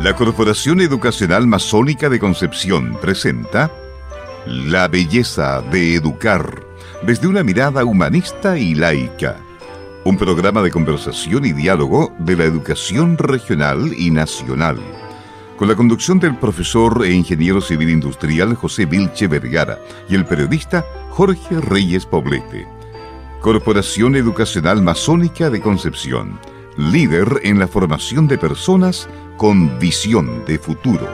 La Corporación Educacional Masónica de Concepción presenta La belleza de educar desde una mirada humanista y laica. Un programa de conversación y diálogo de la educación regional y nacional. Con la conducción del profesor e ingeniero civil industrial José Vilche Vergara y el periodista Jorge Reyes Poblete. Corporación Educacional Masónica de Concepción, líder en la formación de personas con visión de futuro.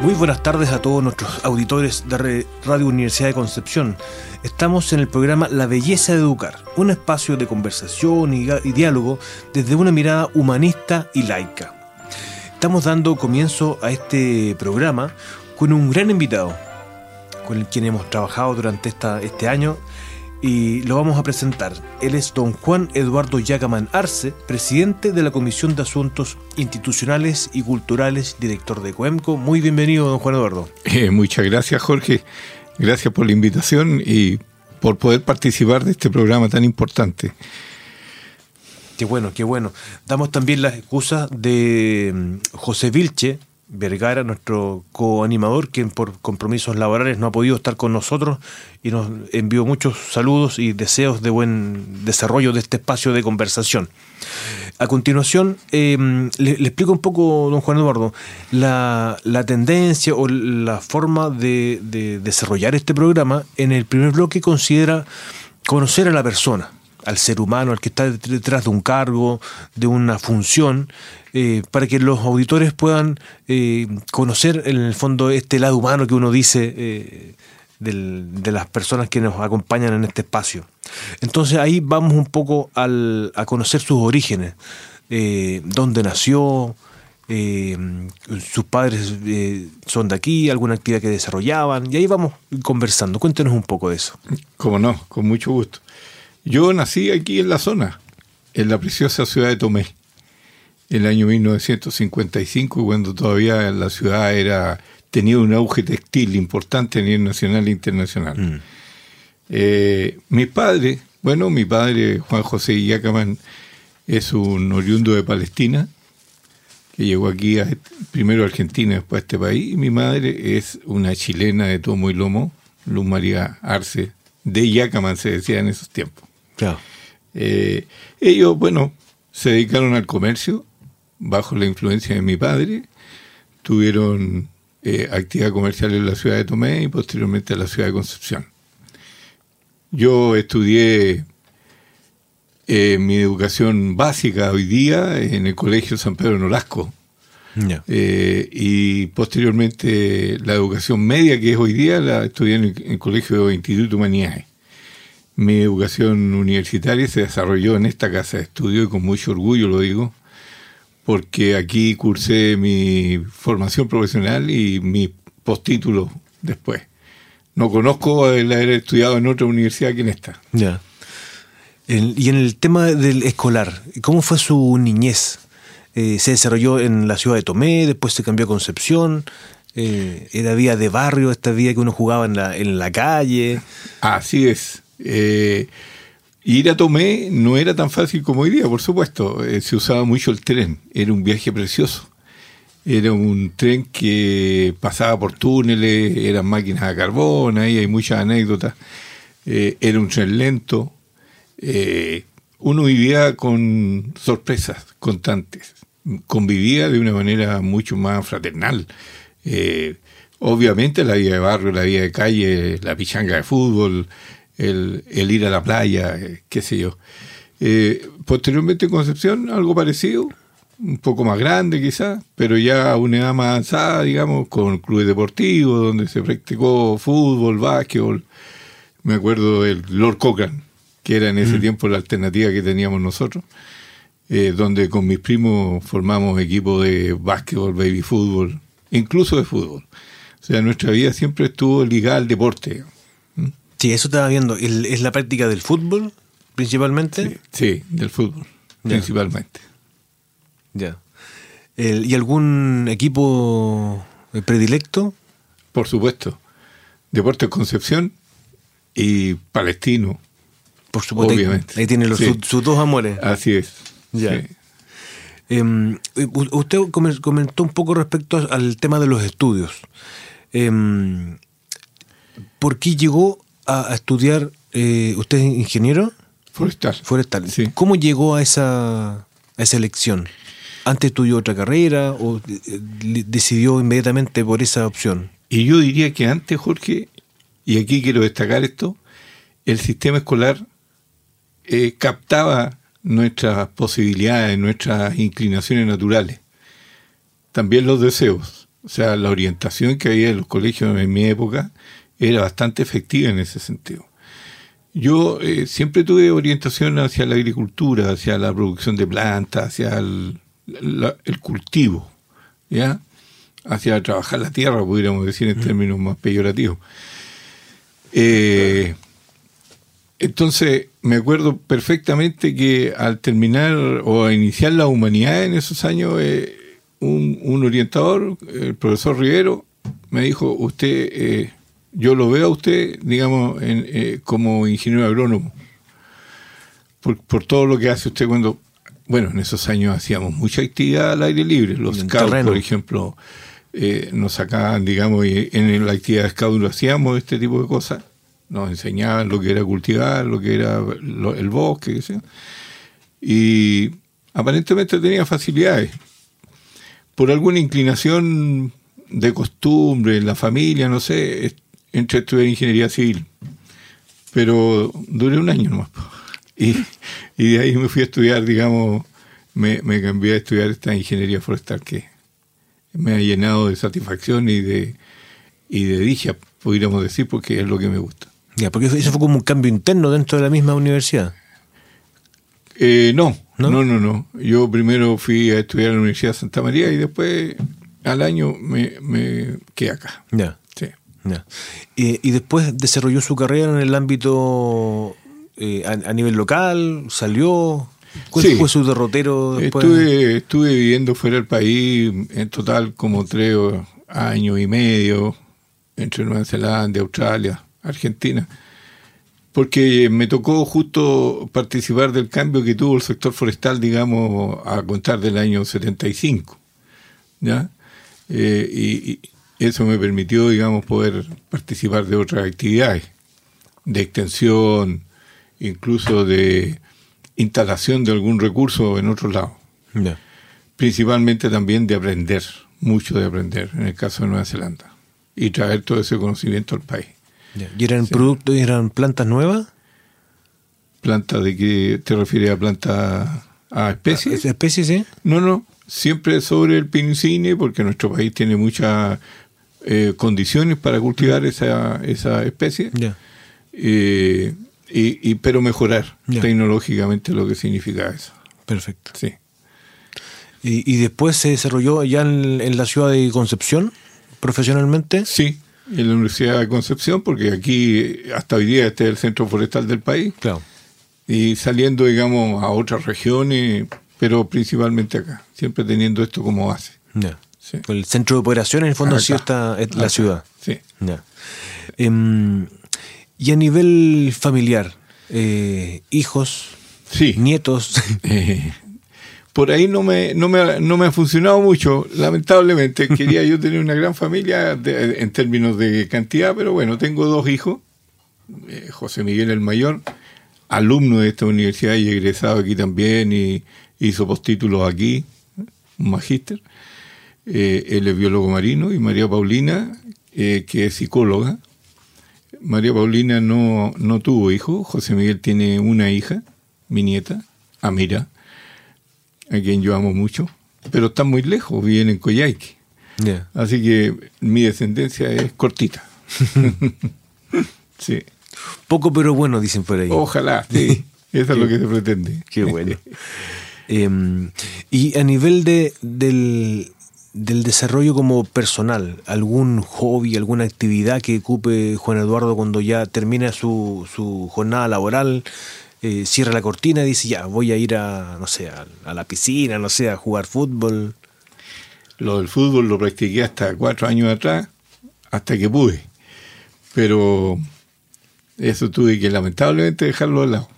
Muy buenas tardes a todos nuestros auditores de Radio Universidad de Concepción. Estamos en el programa La Belleza de Educar, un espacio de conversación y, diálogo desde una mirada humanista y laica. Estamos dando comienzo a este programa con un gran invitado, con el quien hemos trabajado durante esta, este año y lo vamos a presentar. Él es don Juan Eduardo Yacaman Arce, presidente de la Comisión de Asuntos Institucionales y Culturales, director de COEMCO. Muy bienvenido, don Juan Eduardo. Eh, muchas gracias, Jorge. Gracias por la invitación y por poder participar de este programa tan importante. Qué bueno, qué bueno. Damos también las excusas de mm, José Vilche Vergara, nuestro coanimador, quien por compromisos laborales no ha podido estar con nosotros y nos envió muchos saludos y deseos de buen desarrollo de este espacio de conversación. A continuación, em, le, explico un poco, don Juan Eduardo, la, tendencia o la forma de desarrollar este programa. En el primer bloque considera conocer a la persona al ser humano, al que está detrás de un cargo, de una función, eh, para que los auditores puedan eh, conocer en el fondo este lado humano que uno dice eh, de las personas que nos acompañan en este espacio. Entonces ahí vamos un poco al, a conocer sus orígenes, dónde nació, sus padres son de aquí, alguna actividad que desarrollaban, y ahí vamos conversando. Cuéntenos un poco de eso. Como no, con mucho gusto. Yo nací aquí en la zona, en la preciosa ciudad de Tomé, en el año 1955, cuando todavía la ciudad era tenía un auge textil importante a nivel nacional e internacional. Mm. Eh, mis padres, bueno, mi padre, Juan José Yacaman, es un oriundo de Palestina, que llegó aquí primero a Argentina, después a este país, y mi madre es una chilena de tomo y lomo, Luz María Arce, de Yacaman se decía en esos tiempos. Eh, ellos, bueno, se dedicaron al comercio bajo la influencia de mi padre, tuvieron eh, actividad comercial en la ciudad de Tomé y posteriormente en la ciudad de Concepción. Yo estudié eh, mi educación básica hoy día en el Colegio San Pedro Nolasco. y posteriormente la educación media que es hoy día la estudié en el, Colegio de Instituto Humanidades. Mi educación universitaria se desarrolló en esta casa de estudio y con mucho orgullo lo digo, porque aquí cursé mi formación profesional y mi postítulo después. No conozco el haber estudiado en otra universidad que en esta. Ya. y en el tema del escolar, ¿cómo fue su niñez? Eh, ¿Se desarrolló en la ciudad de Tomé, después se cambió a Concepción? Eh, ¿Era vía de barrio, esta vía que uno jugaba en la, en la calle? Así es. Eh, ir a Tomé no era tan fácil como hoy día, por supuesto. Eh, se usaba mucho el tren. Era un viaje precioso. Era un tren que pasaba por túneles, eran máquinas a carbón, ahí hay muchas anécdotas. Eh, era un tren lento. uno vivía con sorpresas constantes. Convivía de una manera mucho más fraternal. obviamente la vida de barrio, la vida de calle, la pichanga de fútbol, el, ir a la playa, eh, qué sé yo. Eh, posteriormente en Concepción, algo parecido, un poco más grande quizás, pero ya a una edad más avanzada, digamos, con clubes deportivos, donde se practicó fútbol, básquetbol. Me acuerdo del Lord Cochran, que era en ese mm. tiempo la alternativa que teníamos nosotros, eh, donde con mis primos formamos equipos de básquetbol, baby fútbol, incluso de fútbol. O sea, nuestra vida siempre estuvo ligada al deporte. Sí, eso estaba viendo. ¿Es la práctica del fútbol principalmente? Sí, del fútbol principalmente. Ya. ¿Y algún equipo predilecto? Por supuesto. Deportes Concepción y Palestino. Por supuesto. Obviamente. Ahí tiene los, Sí. sus, sus dos amores. Así es. Ya. Sí. Em, u- usted come- comentó un poco respecto al tema de los estudios. Em, ¿Por qué llegó a, a estudiar? eh, ¿Usted es ingeniero Forestal. forestal? Sí. ¿Cómo llegó a esa, a esa elección? ¿Antes estudió otra carrera o eh, decidió inmediatamente por esa opción? Y yo diría que antes, Jorge, y aquí quiero destacar esto, el sistema escolar eh, captaba nuestras posibilidades, nuestras inclinaciones naturales, también los deseos. O sea, la orientación que había en los colegios en mi época era bastante efectiva en ese sentido. Yo eh, siempre tuve orientación hacia la agricultura, hacia la producción de plantas, hacia el, la- el cultivo, ¿ya? Hacia trabajar la tierra, pudiéramos decir en términos más peyorativos. Eh, entonces, me acuerdo perfectamente que al terminar o a iniciar la humanidad en esos años, eh, un, un orientador, el profesor Rivero, me dijo, usted, eh, yo lo veo a usted, digamos, en, eh, como ingeniero agrónomo, por, por todo lo que hace usted cuando, bueno, en esos años hacíamos mucha actividad al aire libre, los scouts, por ejemplo, eh, nos sacaban, digamos, y en la actividad de scout lo hacíamos este tipo de cosas, nos enseñaban lo que era cultivar, lo que era lo- el bosque, qué sé y aparentemente tenía facilidades. Por alguna inclinación de costumbre en la familia, no sé, entré a estudiar ingeniería civil, pero duré un año nomás. Y, y de ahí me fui a estudiar, digamos, me, me cambié a estudiar esta ingeniería forestal que me ha llenado de satisfacción y de, y de dicha, pudiéramos decir, porque es lo que me gusta. Ya, porque eso fue como un cambio interno dentro de la misma universidad. Eh, no, ¿No? ¿No? no, no, Yo primero fui a estudiar en la Universidad de Santa María y después al año me, me quedé acá. Ya. Ya. Y, después desarrolló su carrera en el ámbito eh, a, a nivel local, salió. ¿Cuál Sí. fue su derrotero después? Estuve, estuve viviendo fuera del país en total como tres años y medio entre Nueva Zelanda, Australia, Argentina, porque me tocó justo participar del cambio que tuvo el sector forestal, digamos, a contar del año 75, ¿ya? Eh, y eso me permitió, digamos, poder participar de otras actividades, de extensión, incluso de instalación de algún recurso en otro lado principalmente también de aprender, mucho de aprender, en el caso de Nueva Zelanda, y traer todo ese conocimiento al país. ¿Y eran Sí. productos, eran plantas nuevas? ¿Planta de qué te refieres a planta a especies? ¿Esa especie, sí? No, no, siempre sobre el pinicine, porque nuestro país tiene muchas eh, condiciones para cultivar esa, esa especie, Ya. eh, y, y- pero mejorar Ya. tecnológicamente lo que significa eso. Perfecto. Sí. ¿Y, y después se desarrolló allá en, en la ciudad de Concepción, profesionalmente? Sí, en la Universidad de Concepción, porque aquí hasta hoy día este es el centro forestal del país, Claro. y saliendo, digamos, a otras regiones, pero principalmente acá, siempre teniendo esto como base. Ya. Sí. El centro de operaciones, en el fondo, Acá. está es la ciudad. Sí. Ya. Em, y a nivel familiar, eh, hijos, Sí. nietos, Eh, por ahí no me, no, me, no me ha funcionado mucho, lamentablemente. Quería yo tener una gran familia de- en términos de cantidad, pero bueno, tengo dos hijos. Eh, José Miguel el mayor, alumno de esta universidad y egresado aquí también, y hizo postítulos aquí, un magíster. Eh, él es biólogo marino y María Paulina, eh, que es psicóloga. María Paulina no, no tuvo hijos, José Miguel tiene una hija, mi nieta, Amira, a quien yo amo mucho, pero están muy lejos, viven en Coyhaique. Así que mi descendencia es cortita. sí. poco pero bueno, dicen por ahí. Ojalá, sí. Eso es lo que se pretende. Qué bueno. Em, y a nivel de, del, del desarrollo como personal, ¿algún hobby, alguna actividad que ocupe Juan Eduardo cuando ya termina su, su jornada laboral? eh, cierra la cortina y dice, ya, voy a ir a, no sé, a, la piscina, no sé, a jugar fútbol. Lo del fútbol lo practiqué hasta cuatro años atrás, hasta que pude. Pero eso tuve que lamentablemente dejarlo de lado.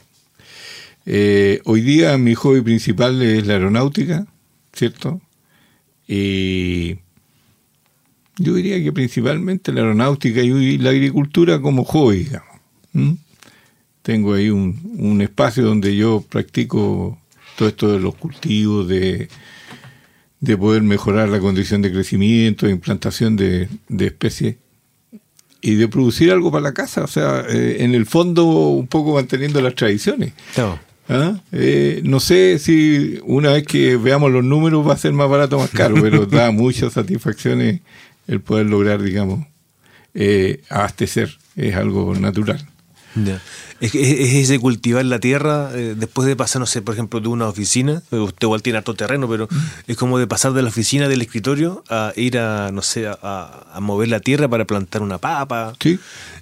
Eh, hoy día mi hobby principal es la aeronáutica, ¿cierto? Y yo diría que principalmente la aeronáutica y la agricultura como hobby. Tengo ahí un, un, espacio donde yo practico todo esto de los cultivos, de, de poder mejorar la condición de crecimiento, de implantación de, de especies y de producir algo para la casa, o sea, eh, en el fondo un poco manteniendo las tradiciones. ¿Ah? Eh, no sé si una vez que veamos los números va a ser más barato o más caro, pero da muchas satisfacciones el poder lograr, digamos, eh, abastecer. Es algo natural. Es, es, ese cultivar la tierra eh, después de pasar, no sé, por ejemplo, de una oficina. Usted igual tiene harto terreno, pero mm. es como de pasar de la oficina del escritorio a ir a, no sé, a, mover la tierra para plantar una papa. Sí.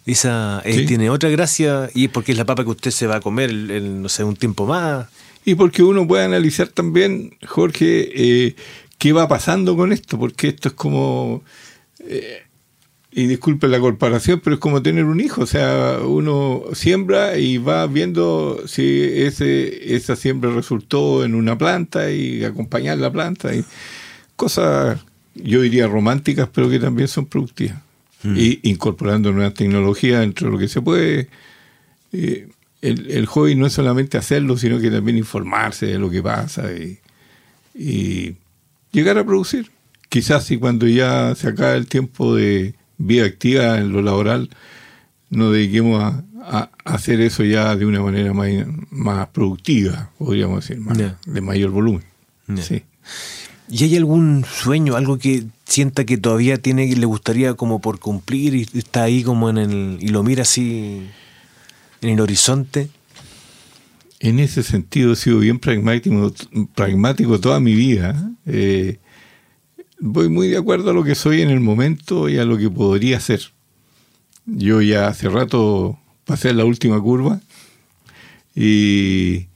Esa eh, tiene otra gracia y es porque es la papa que usted se va a comer, el, no sé, un tiempo más. Y porque uno puede analizar también, Jorge, eh, qué va pasando con esto, porque esto es como y disculpe la comparación, pero es como tener un hijo, o sea, uno siembra y va viendo si ese esa siembra resultó en una planta y acompañar la planta y cosas yo diría románticas, pero que también son productivas. Mm. Y incorporando nuevas tecnologías entre lo que se puede. Eh, el, el, hobby no es solamente hacerlo, sino que también informarse de lo que pasa y, y llegar a producir. Quizás si cuando ya se acaba el tiempo de, vía activa en lo laboral, nos dediquemos a, hacer eso ya de una manera más, más productiva, podríamos decir, más, de mayor volumen. Sí. ¿Y hay algún sueño, algo que sienta que todavía tiene, le gustaría como por cumplir y está ahí como en el, y lo mira así en el horizonte? En ese sentido he sido bien pragmático, pragmático toda mi vida. Eh, voy muy de acuerdo a lo que soy en el momento y a lo que podría ser. Yo ya hace rato pasé la última curva y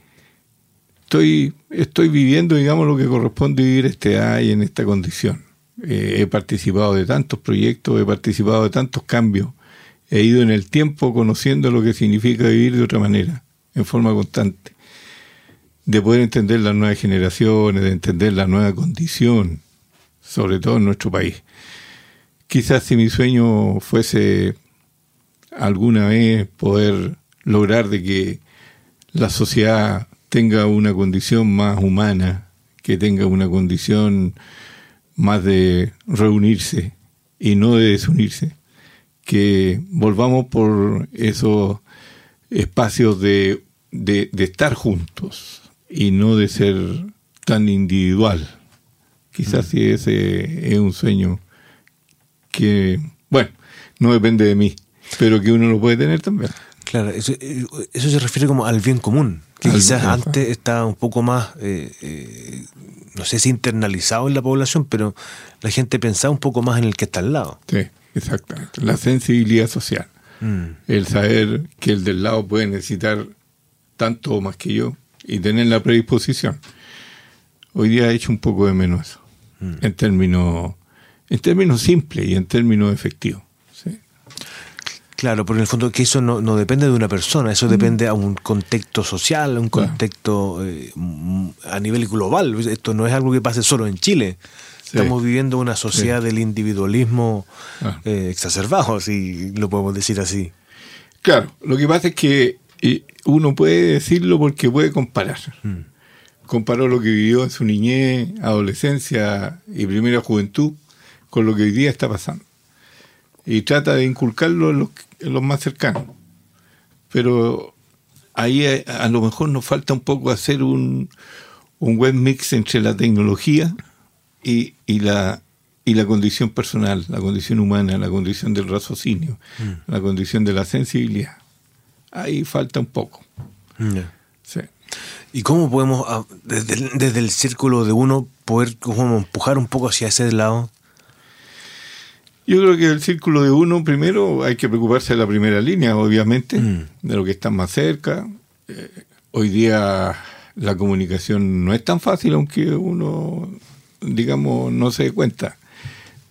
estoy, estoy viviendo, digamos, lo que corresponde vivir este año en esta condición. Eh, he participado de tantos proyectos, he participado de tantos cambios, he ido en el tiempo conociendo lo que significa vivir de otra manera, en forma constante, de poder entender las nuevas generaciones, de entender la nueva condición, sobre todo en nuestro país. Quizás si mi sueño fuese alguna vez poder lograr de que la sociedad tenga una condición más humana, que tenga una condición más de reunirse y no de desunirse, que volvamos por esos espacios de, de, estar juntos y no de ser tan individual Quizás si ese es un sueño que, bueno, no depende de mí, pero que uno lo puede tener también. Claro, eso, eh, se refiere como al bien común, que quizás antes estaba un poco más, eh, eh, no sé si internalizado en la población, pero la gente pensaba un poco más en el que está al lado. Sí, exactamente. La sensibilidad social. Mm. El saber que el del lado puede necesitar tanto o más que yo y tener la predisposición. Hoy día he hecho un poco de menos eso en términos en términos simples y en términos efectivos. Claro, porque en el fondo que eso no, no depende de una persona, eso depende a un contexto social, a un contexto eh, a nivel global. Esto no es algo que pase solo en Chile. Estamos viviendo una sociedad del individualismo eh, exacerbado, si lo podemos decir así. Claro, lo que pasa es que eh, uno puede decirlo porque puede comparar. Mm comparó lo que vivió en su niñez, adolescencia y primera juventud con lo que hoy día está pasando. Y trata de inculcarlo en los, más cercanos. Pero ahí a, lo mejor nos falta un poco hacer un, un buen mix entre la tecnología y, y, la, y la condición personal, la condición humana, la condición del raciocinio, mm. la condición de la sensibilidad. Ahí falta un poco. Sí. ¿Y cómo podemos, ah, desde el, círculo de uno, poder como empujar un poco hacia ese lado? Yo creo que el círculo de uno, primero, hay que preocuparse de la primera línea, obviamente, mm. de lo que está más cerca. Eh, hoy día la comunicación no es tan fácil, aunque uno, digamos, no se dé cuenta.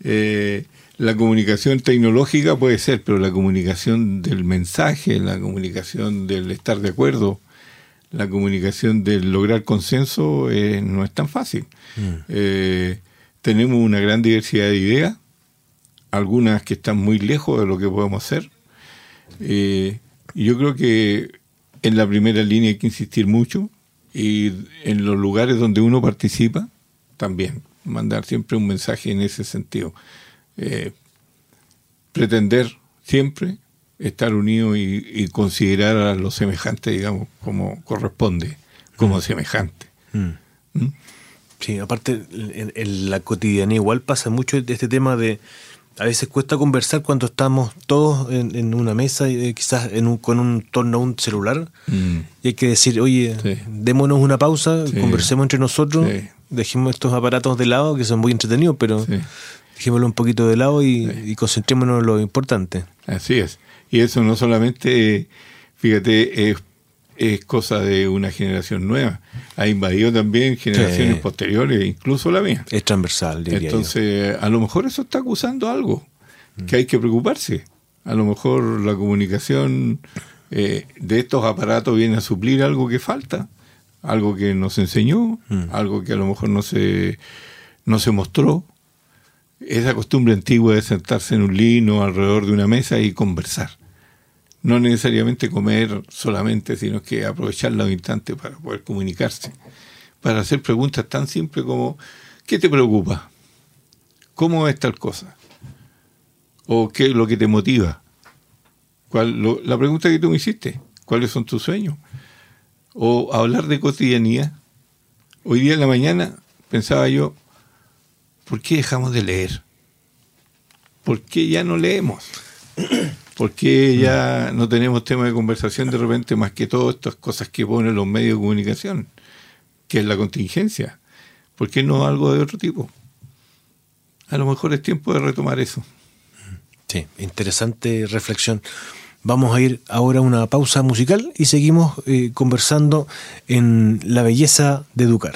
Eh, la comunicación tecnológica puede ser, pero la comunicación del mensaje, la comunicación del estar de acuerdo, la comunicación de lograr consenso eh, no es tan fácil. Eh, tenemos una gran diversidad de ideas, algunas que están muy lejos de lo que podemos hacer. Eh, yo creo que en la primera línea hay que insistir mucho y en los lugares donde uno participa también mandar siempre un mensaje en ese sentido. pretender siempre estar unido y, considerar a los semejantes, digamos, como corresponde, como mm. semejante. Mm. ¿Mm? Sí, aparte, en, la cotidianidad igual pasa mucho de este tema de. A veces cuesta conversar cuando estamos todos en, una mesa, eh, quizás en un, con un torno a un celular, y hay que decir, oye, démonos una pausa, conversemos entre nosotros, dejemos estos aparatos de lado, que son muy entretenidos, pero dejémoslo un poquito de lado y, y concentrémonos en lo importante. Así es. Y eso no solamente, fíjate, es, es cosa de una generación nueva. Ha invadido también generaciones posteriores, incluso la mía. Es transversal, diría Entonces, a lo mejor eso está acusando algo mm. que hay que preocuparse. A lo mejor la comunicación eh, de estos aparatos viene a suplir algo que falta, algo que nos enseñó, mm. algo que a lo mejor no se, no se mostró. Esa costumbre antigua de sentarse en un lino alrededor de una mesa y conversar no necesariamente comer solamente, sino que aprovechar los instantes para poder comunicarse, para hacer preguntas tan simples como ¿qué te preocupa? ¿Cómo es tal cosa? ¿O qué es lo que te motiva? ¿Cuál, la pregunta que tú me hiciste, ¿cuáles son tus sueños? O hablar de cotidianidad. Hoy día en la mañana pensaba yo, ¿por qué dejamos de leer? ¿Por qué ya no leemos? ¿Por qué ya no tenemos tema de conversación de repente más que todas estas cosas que ponen los medios de comunicación? Que es la contingencia. ¿Por qué no algo de otro tipo? A lo mejor es tiempo de retomar eso. Sí, interesante reflexión. Vamos a ir ahora a una pausa musical y seguimos eh, conversando en la belleza de educar.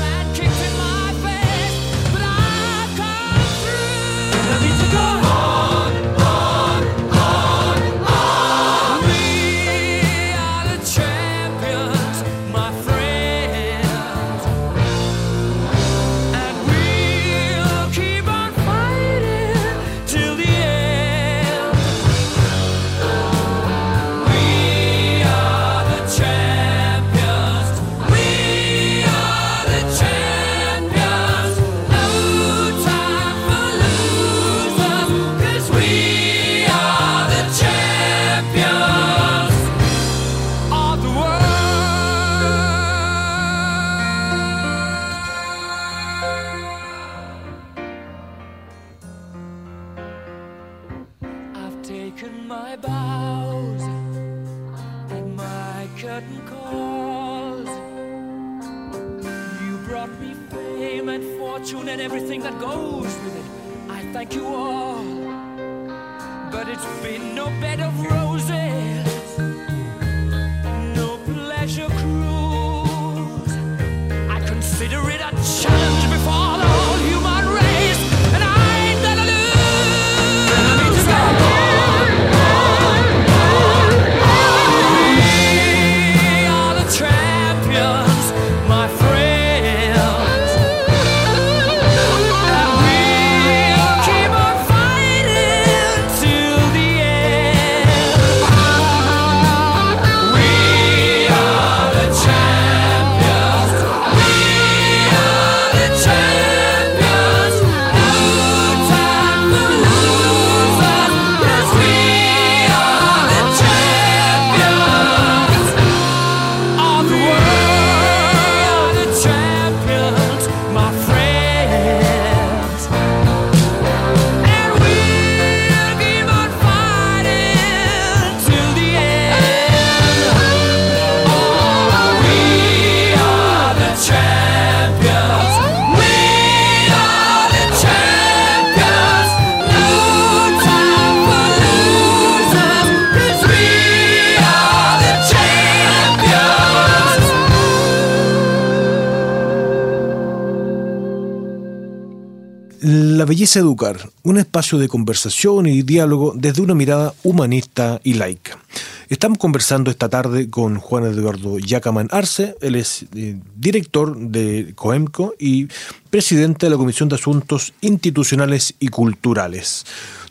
belleza educar, un espacio de conversación y diálogo desde una mirada humanista y laica. Estamos conversando esta tarde con Juan Eduardo Yacaman Arce, él es eh, director de COEMCO y presidente de la Comisión de Asuntos Institucionales y Culturales.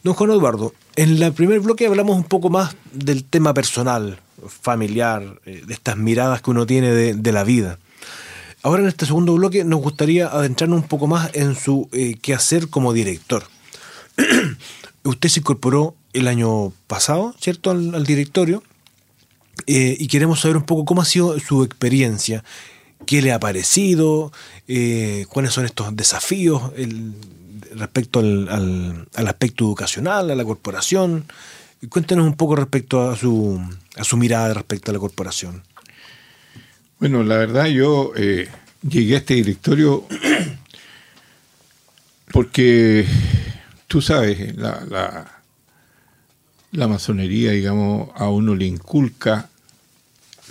Don Juan Eduardo, en el primer bloque hablamos un poco más del tema personal, familiar, eh, de estas miradas que uno tiene de, la vida. Ahora en este segundo bloque nos gustaría adentrarnos un poco más en su eh, quehacer como director. Usted se incorporó el año pasado, ¿cierto?, al, directorio, eh, y queremos saber un poco cómo ha sido su experiencia, qué le ha parecido, cuáles son estos desafíos respecto al, al aspecto educacional, a la corporación. Cuéntenos un poco respecto a su, a su mirada respecto a la corporación. Bueno, la verdad yo eh, llegué a este directorio porque tú sabes, la, la, masonería, digamos, a uno le inculca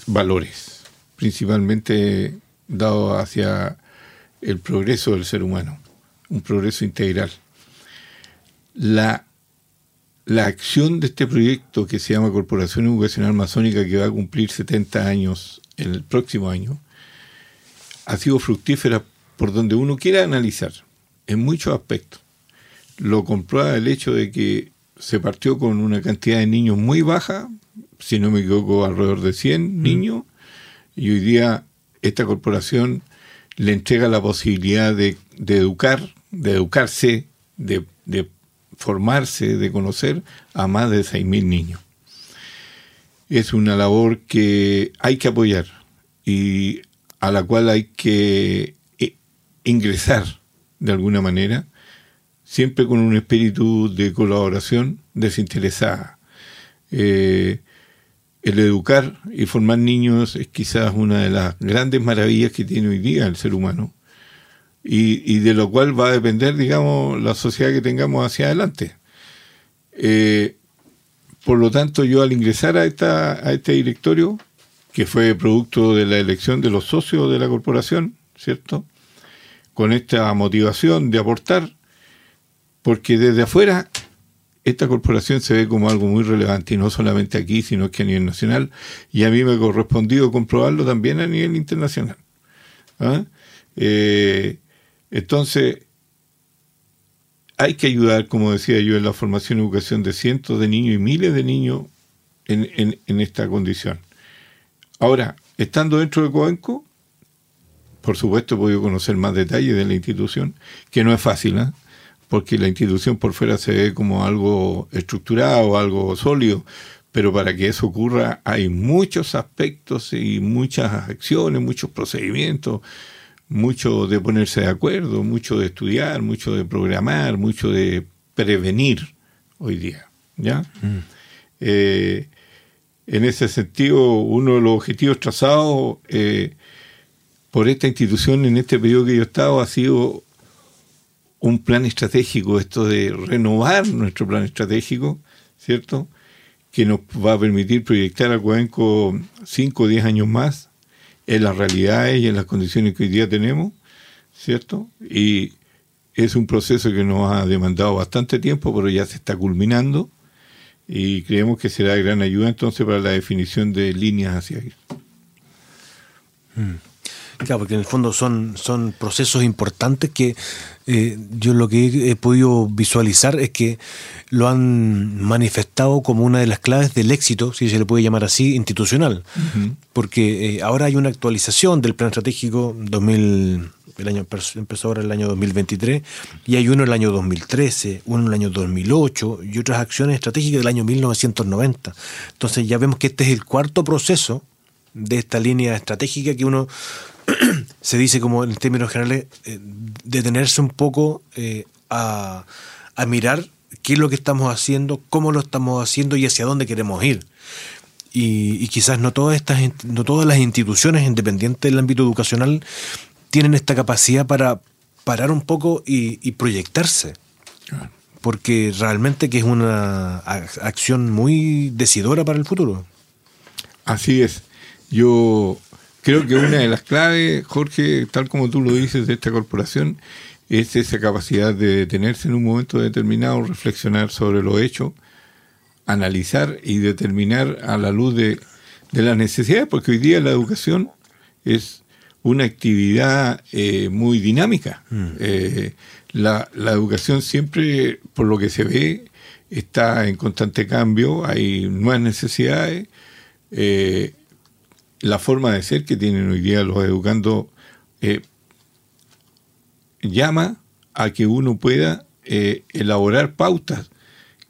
valores, principalmente dado hacia el progreso del ser humano, un progreso integral. La la acción de este proyecto que se llama Corporación Educacional Masónica, que va a cumplir 70 años el próximo año, ha sido fructífera por donde uno quiera analizar, en muchos aspectos. Lo comprueba el hecho de que se partió con una cantidad de niños muy baja, si no me equivoco, alrededor de 100 niños, y hoy día esta corporación le entrega la posibilidad de, educar, de educarse, de, de formarse, de conocer a más de 6.000 niños. Es una labor que hay que apoyar y a la cual hay que eh, ingresar de alguna manera, siempre con un espíritu de colaboración desinteresada. Eh, el educar y formar niños es quizás una de las grandes maravillas que tiene hoy día el ser humano y, de lo cual va a depender, digamos, la sociedad que tengamos hacia adelante. Eh, por lo tanto, yo al ingresar a, esta, a este directorio, que fue producto de la elección de los socios de la corporación, ¿cierto? Con esta motivación de aportar, porque desde afuera esta corporación se ve como algo muy relevante, y no solamente aquí, sino que a nivel nacional, y a mí me ha correspondido comprobarlo también a nivel internacional. ¿Ah? Eh, entonces, hay que ayudar, como decía yo, en la formación y educación de cientos de niños y miles de niños en, esta condición. Ahora, estando dentro de Coenco, por supuesto he podido conocer más detalles de la institución, que no es fácil, ¿eh? porque la institución por fuera se ve como algo estructurado, algo sólido, pero para que eso ocurra hay muchos aspectos y muchas acciones, muchos procedimientos, mucho de ponerse de acuerdo, mucho de estudiar, mucho de programar, mucho de prevenir hoy día. ¿ya? Mm. Eh, en ese sentido, uno de los objetivos trazados eh, por esta institución en este periodo que yo he estado ha sido un plan estratégico, esto de renovar nuestro plan estratégico, ¿cierto? Que nos va a permitir proyectar a Cuenco 5 o 10 años más en las realidades y en las condiciones que hoy día tenemos, ¿cierto? Y es un proceso que nos ha demandado bastante tiempo, pero ya se está culminando y creemos que será de gran ayuda entonces para la definición de líneas hacia ahí. Mm. Claro, porque en el fondo son, son procesos importantes que eh, yo lo que he podido visualizar es que lo han manifestado como una de las claves del éxito, si se le puede llamar así, institucional. Porque eh, ahora hay una actualización del plan estratégico 2000, el año empezó ahora el año 2023, y hay uno en el año 2013, uno en el año 2008 y otras acciones estratégicas del año 1990. Entonces ya vemos que este es el cuarto proceso de esta línea estratégica que uno se dice como en términos generales, eh, detenerse un poco eh, a, mirar qué es lo que estamos haciendo, cómo lo estamos haciendo y hacia dónde queremos ir. Y, quizás no todas, estas, no todas las instituciones independientes del ámbito educacional tienen esta capacidad para parar un poco y, proyectarse. Porque realmente que es una acción muy decidora para el futuro. Así es. Yo Creo que una de las claves, Jorge, tal como tú lo dices, de esta corporación, es esa capacidad de detenerse en un momento determinado, reflexionar sobre lo hecho, analizar y determinar a la luz de, de las necesidades, porque hoy día la educación es una actividad eh, muy dinámica. Mm. Eh, la, la, educación siempre, por lo que se ve, está en constante cambio, hay nuevas necesidades. Eh, la forma de ser que tienen hoy día los educandos llama a que uno pueda elaborar pautas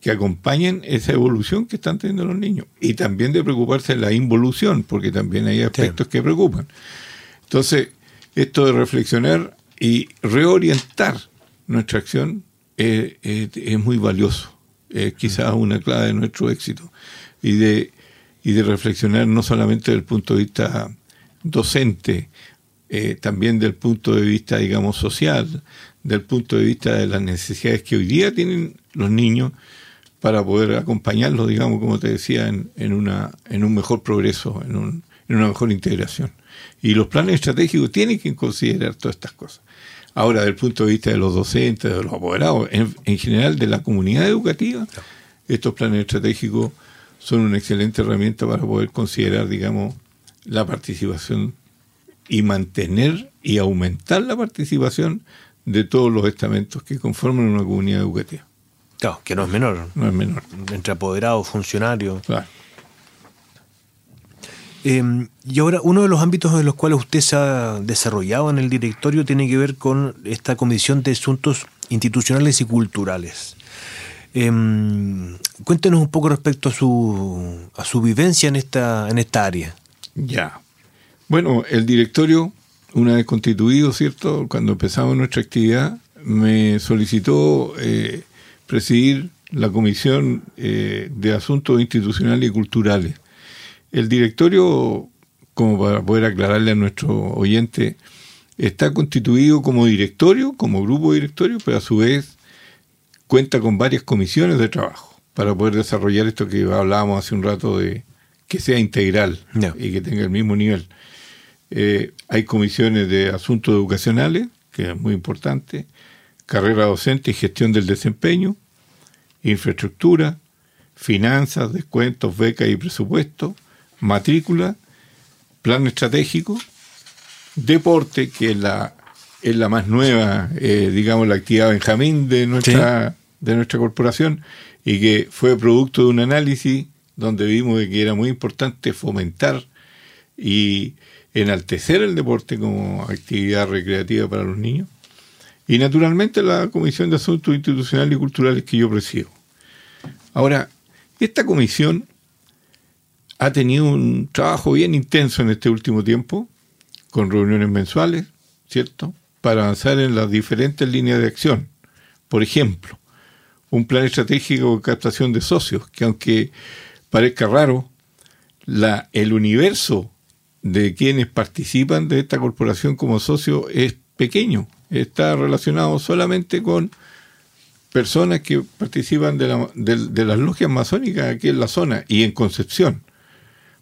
que acompañen esa evolución que están teniendo los niños. Y también de preocuparse de la involución, porque también hay aspectos que preocupan. Entonces, esto de reflexionar y reorientar nuestra acción es, muy valioso. Es quizás una clave de nuestro éxito. Y de, y de reflexionar no solamente desde el punto de vista docente, eh, también del punto de vista, digamos, social, del punto de vista de las necesidades que hoy día tienen los niños para poder acompañarlos, digamos, como te decía, en, en, una, en un mejor progreso, en, un, en una mejor integración. Y los planes estratégicos tienen que considerar todas estas cosas. Ahora, desde el punto de vista de los docentes, de los apoderados, en, general de la comunidad educativa, estos planes estratégicos son una excelente herramienta para poder considerar, digamos, la participación y mantener y aumentar la participación de todos los estamentos que conforman una comunidad educativa. Claro, que no es menor. No es menor. Entre apoderados, funcionarios. Claro. Em, y ahora, uno de los ámbitos en los cuales usted se ha desarrollado en el directorio tiene que ver con esta Comisión de Asuntos Institucionales y Culturales. Em, cuéntenos un poco respecto a su, a su vivencia en esta, en esta área. Ya. Bueno, el directorio, una vez constituido, ¿cierto? Cuando empezamos nuestra actividad, me solicitó eh, presidir la Comisión eh, de Asuntos Institucionales y Culturales el directorio, como para poder aclararle a nuestro oyente, está constituido como directorio, como grupo directorio, pero a su vez cuenta con varias comisiones de trabajo para poder desarrollar esto que hablábamos hace un rato de que sea integral y que tenga el mismo nivel. Eh, hay comisiones de asuntos educacionales, que es muy importante, carrera docente y gestión del desempeño, infraestructura, finanzas, descuentos, becas y presupuesto, matrícula, plan estratégico, deporte, que es la, es la más nueva, eh, digamos, la actividad Benjamín de nuestra, de nuestra corporación, y que fue producto de un análisis donde vimos que era muy importante fomentar y enaltecer el deporte como actividad recreativa para los niños. Y naturalmente la Comisión de Asuntos Institucionales y Culturales que yo presido. Ahora, esta comisión ha tenido un trabajo bien intenso en este último tiempo, con reuniones mensuales, ¿cierto? Para avanzar en las diferentes líneas de acción. Por ejemplo, un plan estratégico de captación de socios, que aunque parezca raro, el universo de quienes participan de esta corporación como socio es pequeño, está relacionado solamente con personas que participan de las logias masónicas aquí en la zona y en Concepción.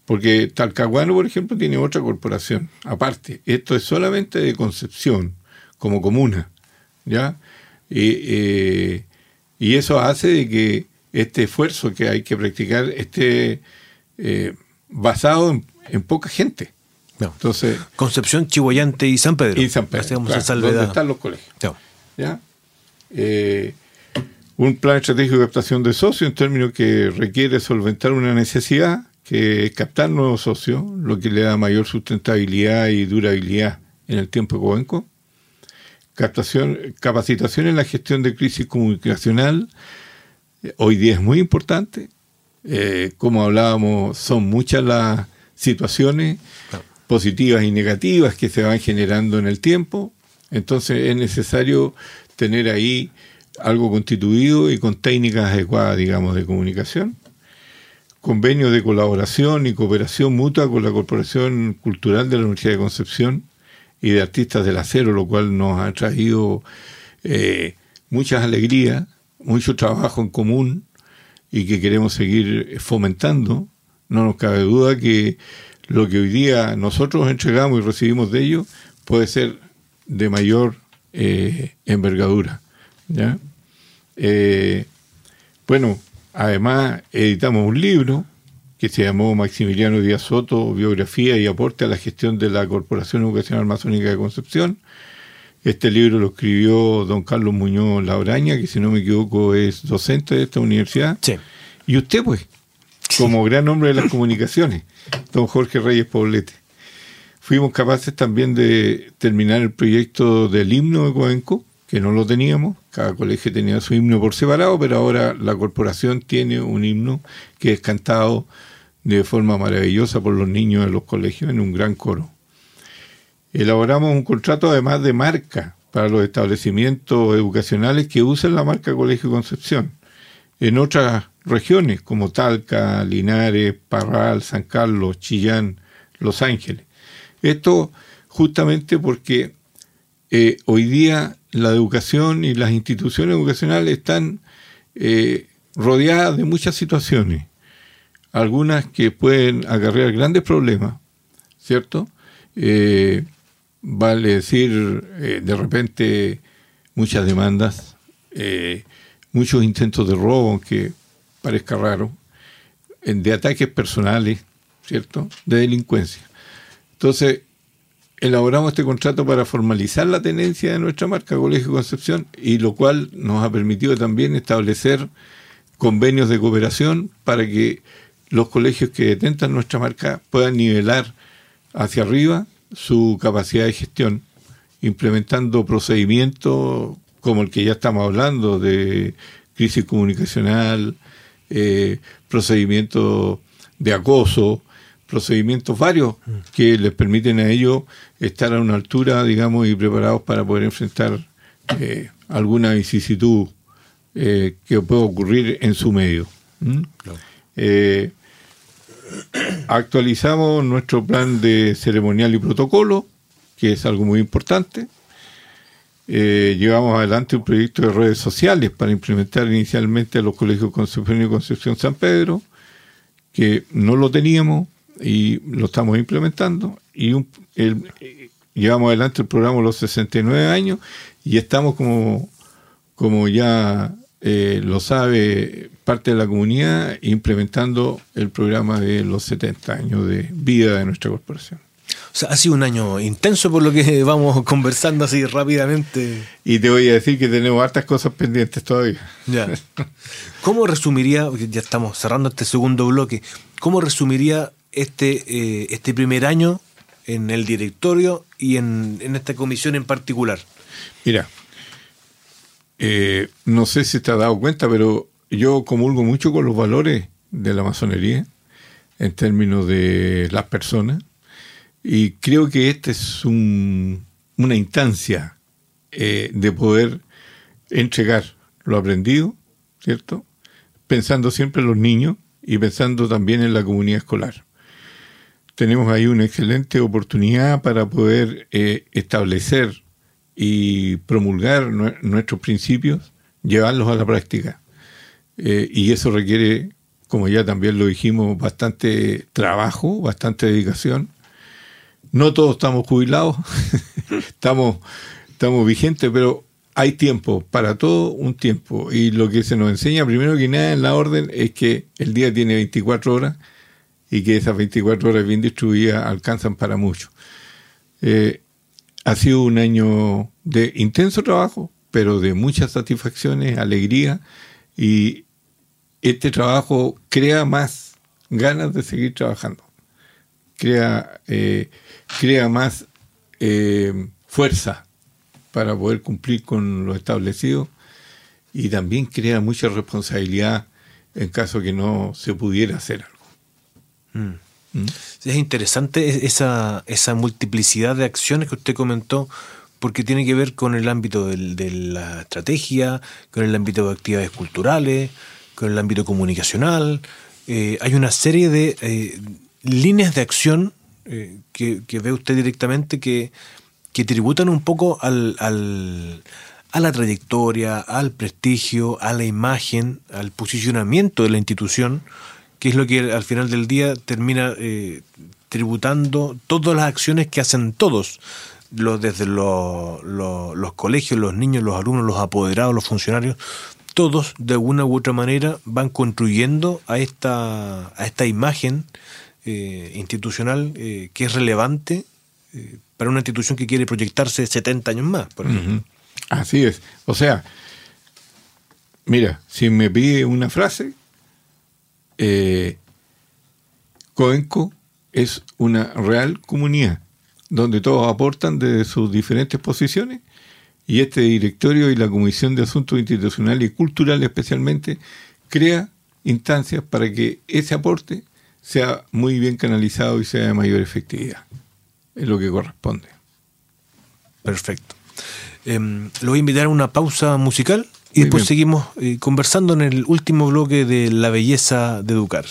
Porque Talcahuano, por ejemplo, tiene otra corporación aparte. Esto es solamente de Concepción, como comuna. ¿ya? Eh, y eso hace de que este esfuerzo que hay que practicar esté eh, basado en, poca gente. Entonces, Concepción, Chihuayante y San Pedro. Y San Pedro. donde están los colegios. ¿ya? Eh, un plan estratégico de captación de socios en términos que requiere solventar una necesidad que es captar nuevos socios, lo que le da mayor sustentabilidad y durabilidad en el tiempo económico. Captación, capacitación en la gestión de crisis comunicacional, hoy día es muy importante. Eh, como hablábamos, son muchas las situaciones positivas y negativas que se van generando en el tiempo. Entonces es necesario tener ahí algo constituido y con técnicas adecuadas, digamos, de comunicación convenio de colaboración y cooperación mutua con la Corporación Cultural de la Universidad de Concepción y de Artistas del Acero, lo cual nos ha traído eh, muchas alegrías, mucho trabajo en común y que queremos seguir fomentando. No nos cabe duda que lo que hoy día nosotros entregamos y recibimos de ellos puede ser de mayor eh, envergadura. ¿ya? Eh, bueno, además editamos un libro que se llamó Maximiliano Díaz Soto, Biografía y Aporte a la Gestión de la Corporación Educacional Masónica de Concepción. Este libro lo escribió don Carlos Muñoz Lauraña, que si no me equivoco es docente de esta universidad. Sí. Y usted, pues, como gran hombre de las comunicaciones, don Jorge Reyes Poblete. Fuimos capaces también de terminar el proyecto del himno de Coenco, que no lo teníamos. Cada colegio tenía su himno por separado, pero ahora la corporación tiene un himno que es cantado de forma maravillosa por los niños de los colegios en un gran coro. Elaboramos un contrato además de marca para los establecimientos educacionales que usen la marca Colegio Concepción. En otras regiones como Talca, Linares, Parral, San Carlos, Chillán, Los Ángeles. Esto justamente porque eh, hoy día la educación y las instituciones educacionales están eh, rodeadas de muchas situaciones, algunas que pueden acarrear grandes problemas, ¿cierto? Eh, vale decir, de repente, muchas demandas, muchos intentos de robo, aunque parezca raro, de ataques personales, ¿cierto? De delincuencia. Entonces, elaboramos este contrato para formalizar la tenencia de nuestra marca Colegio Concepción y lo cual nos ha permitido también establecer convenios de cooperación para que los colegios que detentan nuestra marca puedan nivelar hacia arriba su capacidad de gestión, implementando procedimientos como el que ya estamos hablando de crisis comunicacional, eh, procedimientos de acoso, procedimientos varios que les permiten a ellos estar a una altura, digamos, y preparados para poder enfrentar eh, alguna vicisitud eh, que pueda ocurrir en su medio. Eh, actualizamos nuestro plan de ceremonial y protocolo, que es algo muy importante. llevamos adelante un proyecto de redes sociales para implementar inicialmente a los colegios Concepción y Concepción San Pedro, que no lo teníamos, y lo estamos implementando y llevamos adelante el programa los 69 años y estamos como, como ya eh, lo sabe parte de la comunidad implementando el programa de los 70 años de vida de nuestra corporación. O sea, ha sido un año intenso por lo que vamos conversando así rápidamente. Y te voy a decir que tenemos hartas cosas pendientes todavía. Ya. ¿Cómo resumiría, ya estamos cerrando este segundo bloque, cómo resumiría este, eh, este primer año en el directorio y en, esta comisión en particular? Mira, eh, no sé si te has dado cuenta, pero yo comulgo mucho con los valores de la masonería en términos de las personas y creo que esta es un, una instancia eh, de poder entregar lo aprendido, ¿cierto? Pensando siempre en los niños y pensando también en la comunidad escolar tenemos ahí una excelente oportunidad para poder eh, establecer y promulgar nuestros principios, llevarlos a la práctica. Eh, y eso requiere, como ya también lo dijimos, bastante trabajo, bastante dedicación. No todos estamos jubilados, estamos, estamos vigentes, pero hay tiempo, para todo un tiempo. Y lo que se nos enseña primero que nada en la orden es que el día tiene 24 horas y que esas 24 horas bien distribuidas alcanzan para mucho. Eh, ha sido un año de intenso trabajo, pero de muchas satisfacciones, alegría, y este trabajo crea más ganas de seguir trabajando, crea, eh, crea más eh, fuerza para poder cumplir con lo establecido y también crea mucha responsabilidad en caso que no se pudiera hacer algo. Mm. Es interesante esa, esa multiplicidad de acciones que usted comentó, porque tiene que ver con el ámbito de la estrategia, con el ámbito de actividades culturales, con el ámbito comunicacional. Eh, hay una serie de eh, líneas de acción eh, que, ve usted directamente que, que tributan un poco al, al, a la trayectoria, al prestigio, a la imagen, al posicionamiento de la institución es lo que al final del día termina eh, tributando todas las acciones que hacen todos, los, desde los, los colegios, los niños, los alumnos, los apoderados, los funcionarios, todos de alguna u otra manera van construyendo a esta, a esta imagen eh, institucional eh, que es relevante para una institución que quiere proyectarse 70 años más. Así es. O sea, mira, si me pide una frase, Coenco es una real comunidad donde todos aportan desde sus diferentes posiciones y este directorio y la Comisión de Asuntos Institucionales y Culturales especialmente crea instancias para que ese aporte sea muy bien canalizado y sea de mayor efectividad. Es lo que corresponde. Perfecto. Em, lo voy a invitar a una pausa musical y después seguimos eh, conversando en el último bloque de La belleza de educar.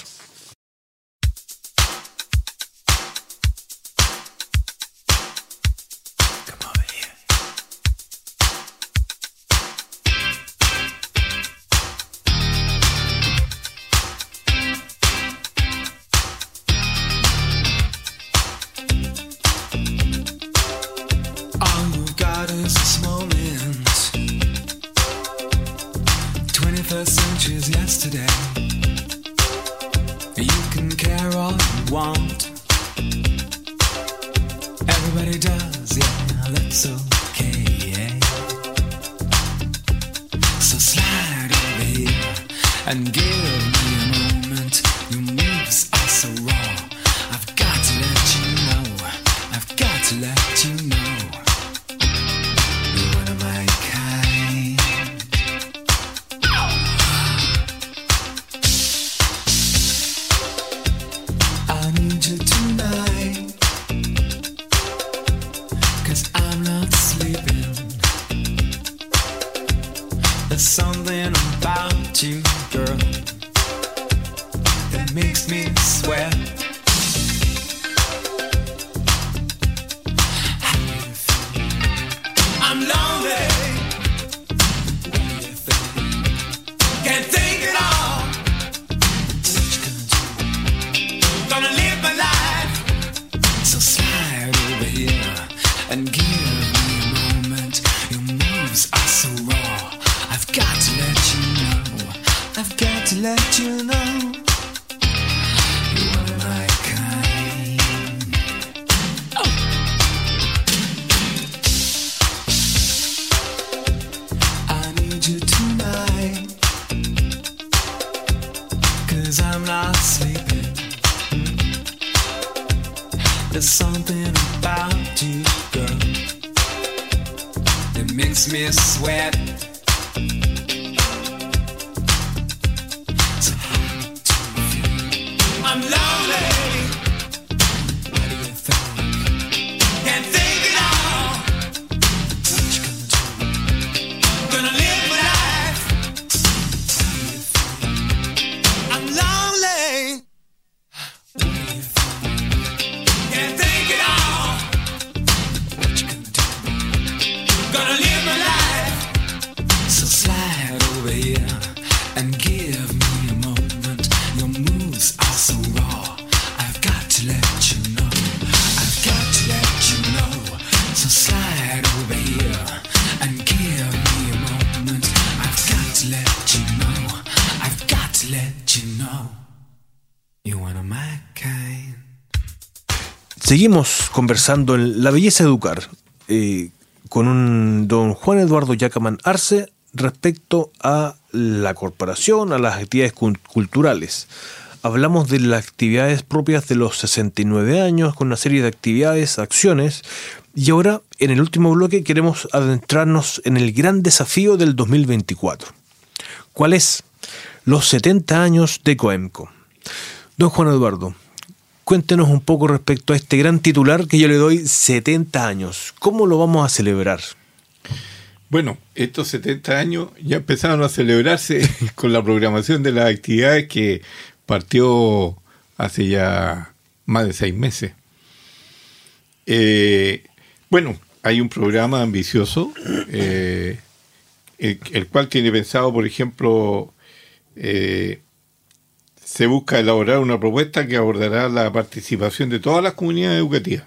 I'm not sleeping. There's something about you, girl, that makes me sweat. Seguimos conversando en La Belleza Educar eh, con un don Juan Eduardo Yacaman Arce respecto a la corporación, a las actividades culturales. Hablamos de las actividades propias de los 69 años, con una serie de actividades, acciones, y ahora en el último bloque queremos adentrarnos en el gran desafío del 2024. ¿Cuál es? Los 70 años de Coemco. Don Juan Eduardo, Cuéntenos un poco respecto a este gran titular que yo le doy 70 años. ¿Cómo lo vamos a celebrar? Bueno, estos 70 años ya empezaron a celebrarse con la programación de las actividades que partió hace ya más de seis meses. Eh, bueno, hay un programa ambicioso, eh, el, cual tiene pensado, por ejemplo, eh, se busca elaborar una propuesta que abordará la participación de todas las comunidades educativas.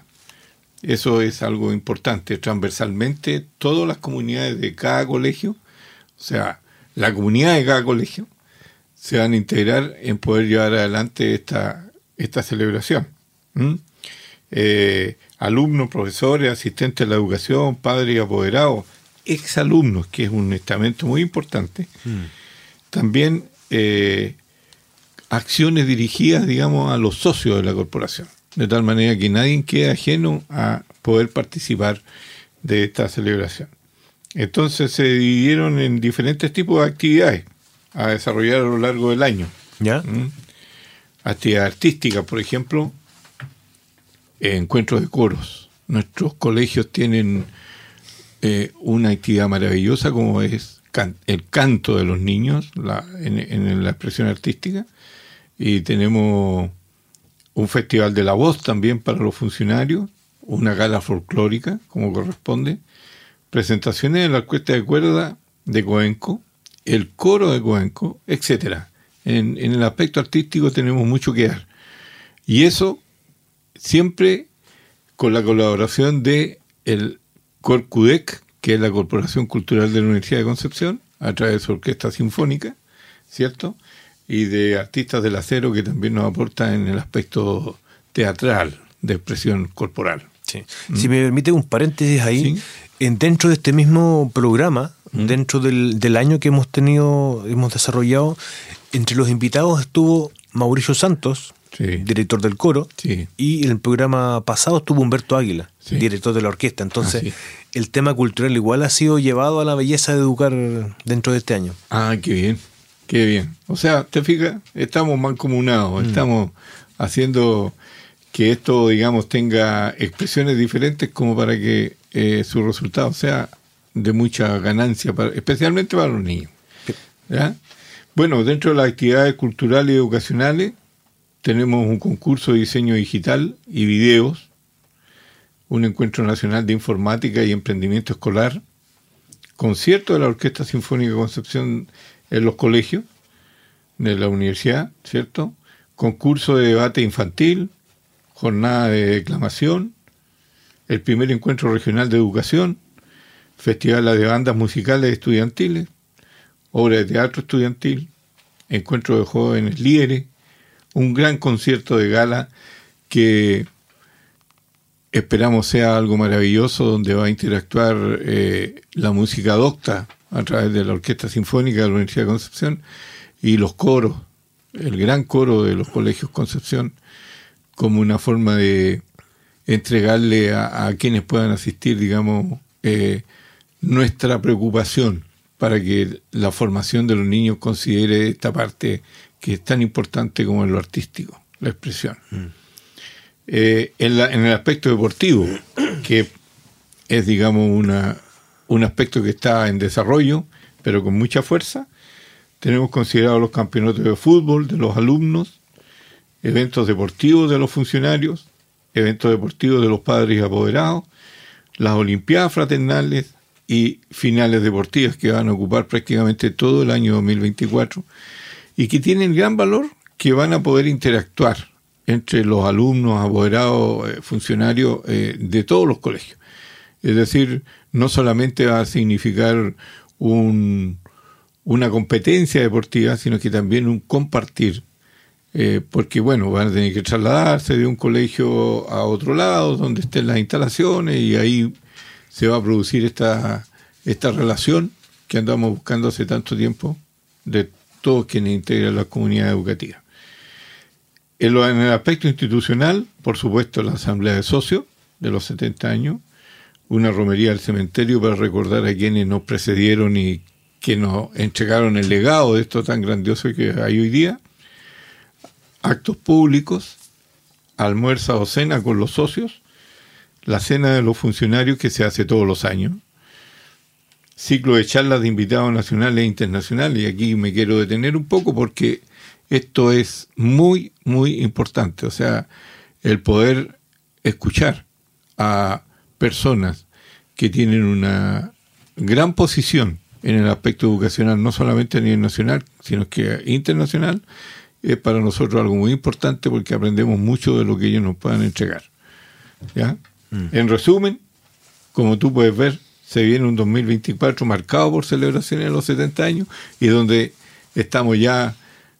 Eso es algo importante. Transversalmente, todas las comunidades de cada colegio, o sea, la comunidad de cada colegio, se van a integrar en poder llevar adelante esta, esta celebración. Eh, alumnos, profesores, asistentes de la educación, padres y apoderados, exalumnos, que es un estamento muy importante. Mm. También eh, acciones dirigidas, digamos, a los socios de la corporación, de tal manera que nadie quede ajeno a poder participar de esta celebración. Entonces se dividieron en diferentes tipos de actividades a desarrollar a lo largo del año. ¿Ya? ¿Mm? Actividades artísticas, por ejemplo, encuentros de coros. Nuestros colegios tienen eh, una actividad maravillosa como es el canto de los niños en, la expresión artística y tenemos un festival de la voz también para los funcionarios, una gala folclórica como corresponde, presentaciones de la orquesta de cuerda de Coenco, el coro de Coenco, etcétera. En, en el aspecto artístico tenemos mucho que dar. Y eso siempre con la colaboración de el Corcudec, que es la Corporación Cultural de la Universidad de Concepción, a través de su orquesta sinfónica, ¿cierto? Y de artistas del acero que también nos aportan en el aspecto teatral de expresión corporal. Sí. ¿Mm? Si me permite un paréntesis ahí, en, dentro de este mismo programa, ¿Mm? dentro del, del año que hemos tenido, hemos desarrollado, entre los invitados estuvo Mauricio Santos, director del coro, y en el programa pasado estuvo Humberto Águila, director de la orquesta. Entonces, el tema cultural igual ha sido llevado a la belleza de educar dentro de este año. Ah, qué bien, qué bien. O sea, te fijas, estamos mancomunados, mm. estamos haciendo que esto, digamos, tenga expresiones diferentes como para que eh, su resultado sea de mucha ganancia, especialmente para los niños. Bueno, dentro de las actividades culturales y educacionales, tenemos un concurso de diseño digital y videos, un encuentro nacional de informática y emprendimiento escolar, concierto de la Orquesta Sinfónica Concepción en los colegios de la universidad, ¿cierto? Concurso de debate infantil, jornada de declamación, el primer encuentro regional de educación, festival de bandas musicales estudiantiles, obra de teatro estudiantil, encuentro de jóvenes líderes, un gran concierto de gala que esperamos sea algo maravilloso donde va a interactuar eh, la música docta a través de la Orquesta Sinfónica de la Universidad de Concepción y los coros, el gran coro de los colegios Concepción, como una forma de entregarle a, quienes puedan asistir, digamos, eh, nuestra preocupación para que la formación de los niños considere esta parte que es tan importante como en lo artístico, la expresión. Mm. Eh, en, el aspecto deportivo, que es, digamos, una, un aspecto que está en desarrollo, pero con mucha fuerza, tenemos considerado los campeonatos de fútbol de los alumnos, eventos deportivos de los funcionarios, eventos deportivos de los padres y apoderados, las Olimpiadas Fraternales y finales deportivas que van a ocupar prácticamente todo el año 2024 y que tienen gran valor que van a poder interactuar entre los alumnos, apoderados, eh, funcionarios eh, de todos los colegios. Es decir, no solamente va a significar un, una competencia deportiva, sino que también un compartir, eh, porque bueno, van a tener que trasladarse de un colegio a otro lado, donde estén las instalaciones, y ahí se va a producir esta, esta relación que andamos buscando hace tanto tiempo de todos quienes integran la comunidad educativa. En, el aspecto institucional, por supuesto, la Asamblea de Socios de los 70 años, una romería al cementerio para recordar a quienes nos precedieron y que nos entregaron el legado de esto tan grandioso que hay hoy día, actos públicos, almuerza o cena con los socios, la cena de los funcionarios que se hace todos los años, ciclo de charlas de invitados nacionales e internacionales. Y aquí me quiero detener un poco porque esto es muy, muy importante. O sea, el poder escuchar a personas que tienen una gran posición en el aspecto educacional, no solamente a nivel nacional, sino que internacional, es para nosotros algo muy importante porque aprendemos mucho de lo que ellos nos puedan entregar. ¿ya? Mm. En resumen, como tú puedes ver, se viene un 2024 marcado por celebraciones de los 70 años y donde estamos ya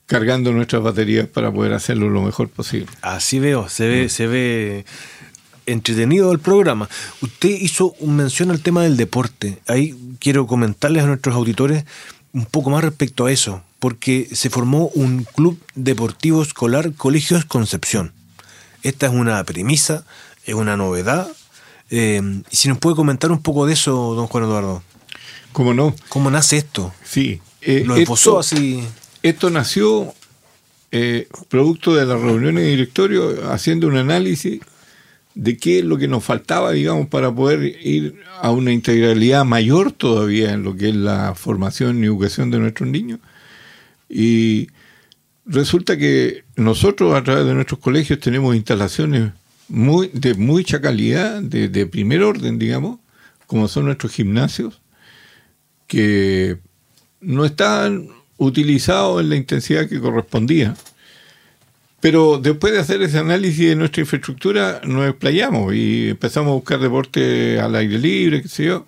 cargando nuestras baterías para poder hacerlo lo mejor posible. Así veo, se ve, mm. se ve entretenido el programa. Usted hizo un mención al tema del deporte. Ahí quiero comentarles a nuestros auditores un poco más respecto a eso, porque se formó un club deportivo escolar Colegios Concepción. Esta es una premisa, es una novedad. Eh, si nos puede comentar un poco de eso, don Juan Eduardo. ¿Cómo no? ¿Cómo nace esto? Sí. Eh, Lo esposó así. Esto nació eh, producto de las reuniones de directorio, haciendo un análisis de qué es lo que nos faltaba, digamos, para poder ir a una integralidad mayor todavía en lo que es la formación y educación de nuestros niños. Y resulta que nosotros a través de nuestros colegios tenemos instalaciones muy, de mucha calidad, de, de primer orden, digamos, como son nuestros gimnasios, que no están utilizados en la intensidad que correspondía. Pero después de hacer ese análisis de nuestra infraestructura, nos explayamos y empezamos a buscar deporte al aire libre, qué sé yo,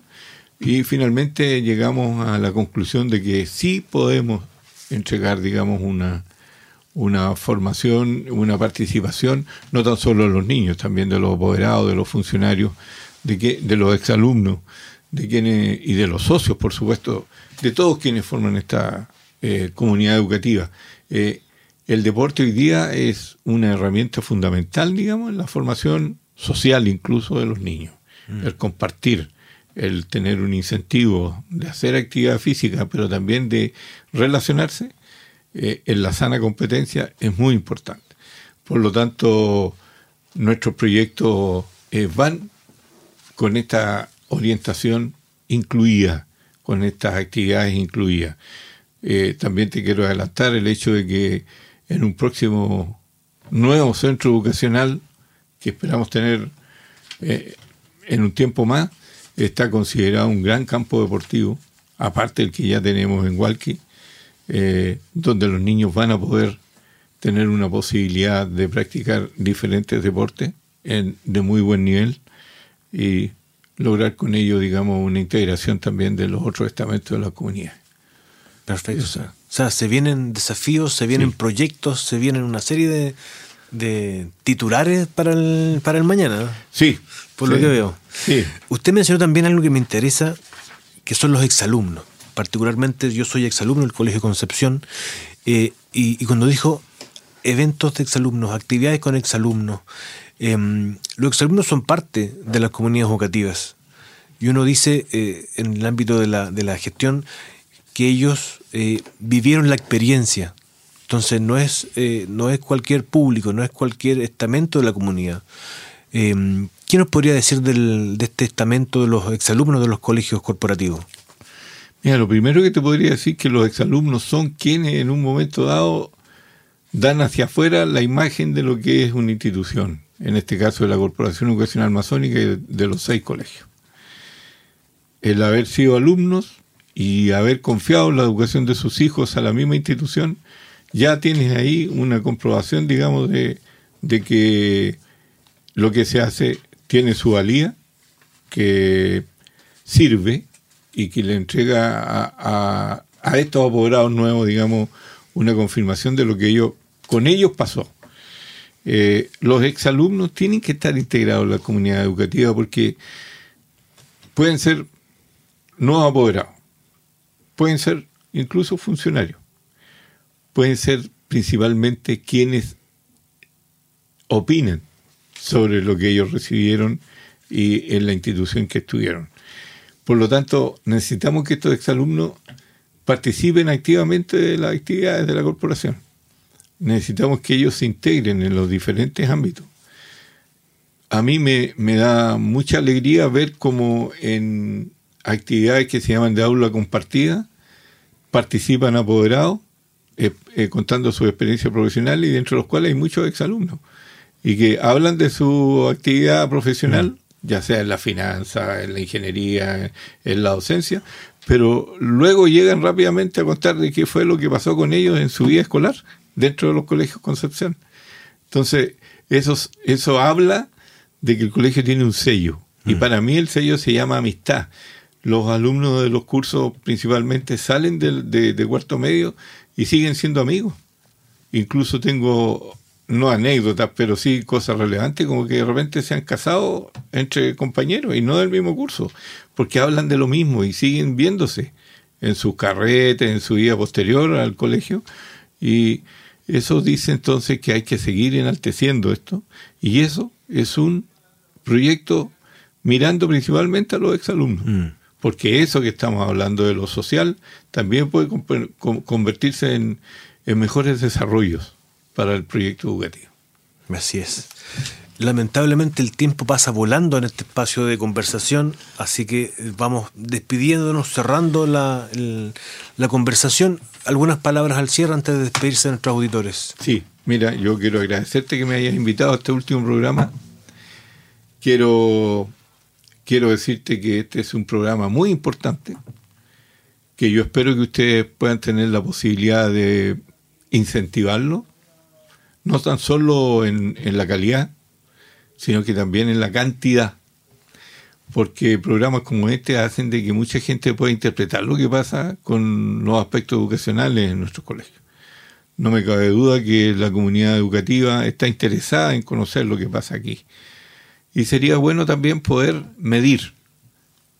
y finalmente llegamos a la conclusión de que sí podemos entregar, digamos, una, una formación, una participación, no tan solo de los niños, también de los apoderados, de los funcionarios, de, que, de los exalumnos, de quienes, y de los socios, por supuesto, de todos quienes forman esta eh, comunidad educativa. Eh, el deporte hoy día es una herramienta fundamental, digamos, en la formación social incluso de los niños. Mm. El compartir, el tener un incentivo de hacer actividad física, pero también de relacionarse eh, en la sana competencia es muy importante. Por lo tanto, nuestros proyectos eh, van con esta orientación incluida, con estas actividades incluidas. Eh, también te quiero adelantar el hecho de que en un próximo nuevo centro educacional que esperamos tener eh, en un tiempo más, está considerado un gran campo deportivo, aparte del que ya tenemos en Hualqui, eh, donde los niños van a poder tener una posibilidad de practicar diferentes deportes de muy buen nivel y lograr con ello, digamos, una integración también de los otros estamentos de la comunidad. Perfecto. O sea, se vienen desafíos, se vienen proyectos, se vienen una serie de, titulares para el, para el mañana. Sí. Por lo que veo. Sí. Usted mencionó también algo que me interesa, que son los exalumnos. Particularmente yo soy exalumno del Colegio Concepción eh, y, cuando dijo eventos de exalumnos, actividades con exalumnos, em, los exalumnos son parte de las comunidades educativas. Y uno dice eh, en el ámbito de la, de la gestión que ellos eh, vivieron la experiencia. Entonces no es, eh, no es cualquier público, no es cualquier estamento de la comunidad. Eh, ¿Qué nos podría decir del, de este estamento de los exalumnos de los colegios corporativos? Mira, lo primero que te podría decir es que los exalumnos son quienes en un momento dado dan hacia afuera la imagen de lo que es una institución, en este caso de la Corporación Educacional Masónica y de los seis colegios. El haber sido alumnos y haber confiado en la educación de sus hijos a la misma institución, ya tienes ahí una comprobación, digamos, de, de que lo que se hace tiene su valía, que sirve y que le entrega a, a, estos apoderados nuevos, digamos, una confirmación de lo que ellos, con ellos pasó. Eh, los exalumnos tienen que estar integrados en la comunidad educativa porque pueden ser no apoderados, pueden ser incluso funcionarios, pueden ser principalmente quienes opinan sobre lo que ellos recibieron y en la institución que estuvieron. Por lo tanto, necesitamos que estos exalumnos participen activamente de las actividades de la corporación. Necesitamos que ellos se integren en los diferentes ámbitos. A mí me, me da mucha alegría ver cómo en actividades que se llaman de aula compartida, participan apoderados eh, eh, contando su experiencia profesional y dentro de los cuales hay muchos exalumnos y que hablan de su actividad profesional, mm. ya sea en la finanza, en la ingeniería, en la docencia, pero luego llegan rápidamente a contar de qué fue lo que pasó con ellos en su vida escolar dentro de los colegios Concepción. Entonces, eso, eso habla de que el colegio tiene un sello. Y mm. para mí el sello se llama amistad. Los alumnos de los cursos principalmente salen de, de cuarto medio y siguen siendo amigos. Incluso tengo no anécdotas, pero sí cosas relevantes, como que de repente se han casado entre compañeros y no del mismo curso, porque hablan de lo mismo y siguen viéndose en sus carretes, en su vida posterior al colegio. Y eso dice entonces que hay que seguir enalteciendo esto. Y eso es un proyecto mirando principalmente a los exalumnos. Mm. Porque eso que estamos hablando de lo social también puede convertirse en mejores desarrollos para el proyecto educativo. Así es. Lamentablemente el tiempo pasa volando en este espacio de conversación, así que vamos despidiéndonos, cerrando la, la conversación. Algunas palabras al cierre antes de despedirse de nuestros auditores. Sí, mira, yo quiero agradecerte que me hayas invitado a este último programa. Quiero, quiero decirte que este es un programa muy importante, que yo espero que ustedes puedan tener la posibilidad de incentivarlo no tan solo en, la calidad, sino que también en la cantidad. Porque programas como este hacen de que mucha gente pueda interpretar lo que pasa con los aspectos educacionales en nuestros colegios. No me cabe duda que la comunidad educativa está interesada en conocer lo que pasa aquí. Y sería bueno también poder medir,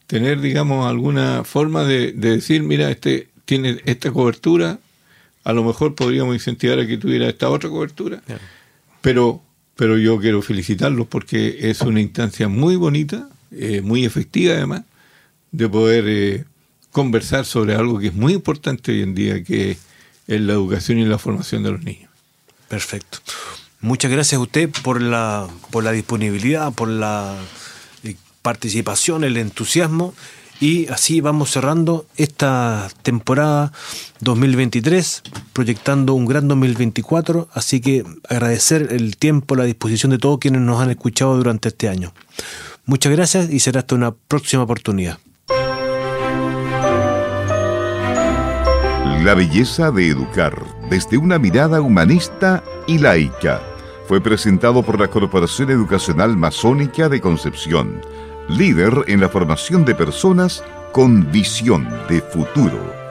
tener, digamos, alguna forma de, de decir, mira, este tiene esta cobertura, a lo mejor podríamos incentivar a que tuviera esta otra cobertura. Pero, pero yo quiero felicitarlos porque es una instancia muy bonita, eh, muy efectiva además, de poder eh, conversar sobre algo que es muy importante hoy en día, que es la educación y la formación de los niños. Perfecto. Muchas gracias a usted por la, por la disponibilidad, por la eh, participación, el entusiasmo y así vamos cerrando esta temporada 2023, proyectando un gran 2024. Así que agradecer el tiempo, la disposición de todos quienes nos han escuchado durante este año. Muchas gracias y será hasta una próxima oportunidad. La belleza de educar desde una mirada humanista y laica fue presentado por la Corporación Educacional Masónica de Concepción líder en la formación de personas con visión de futuro.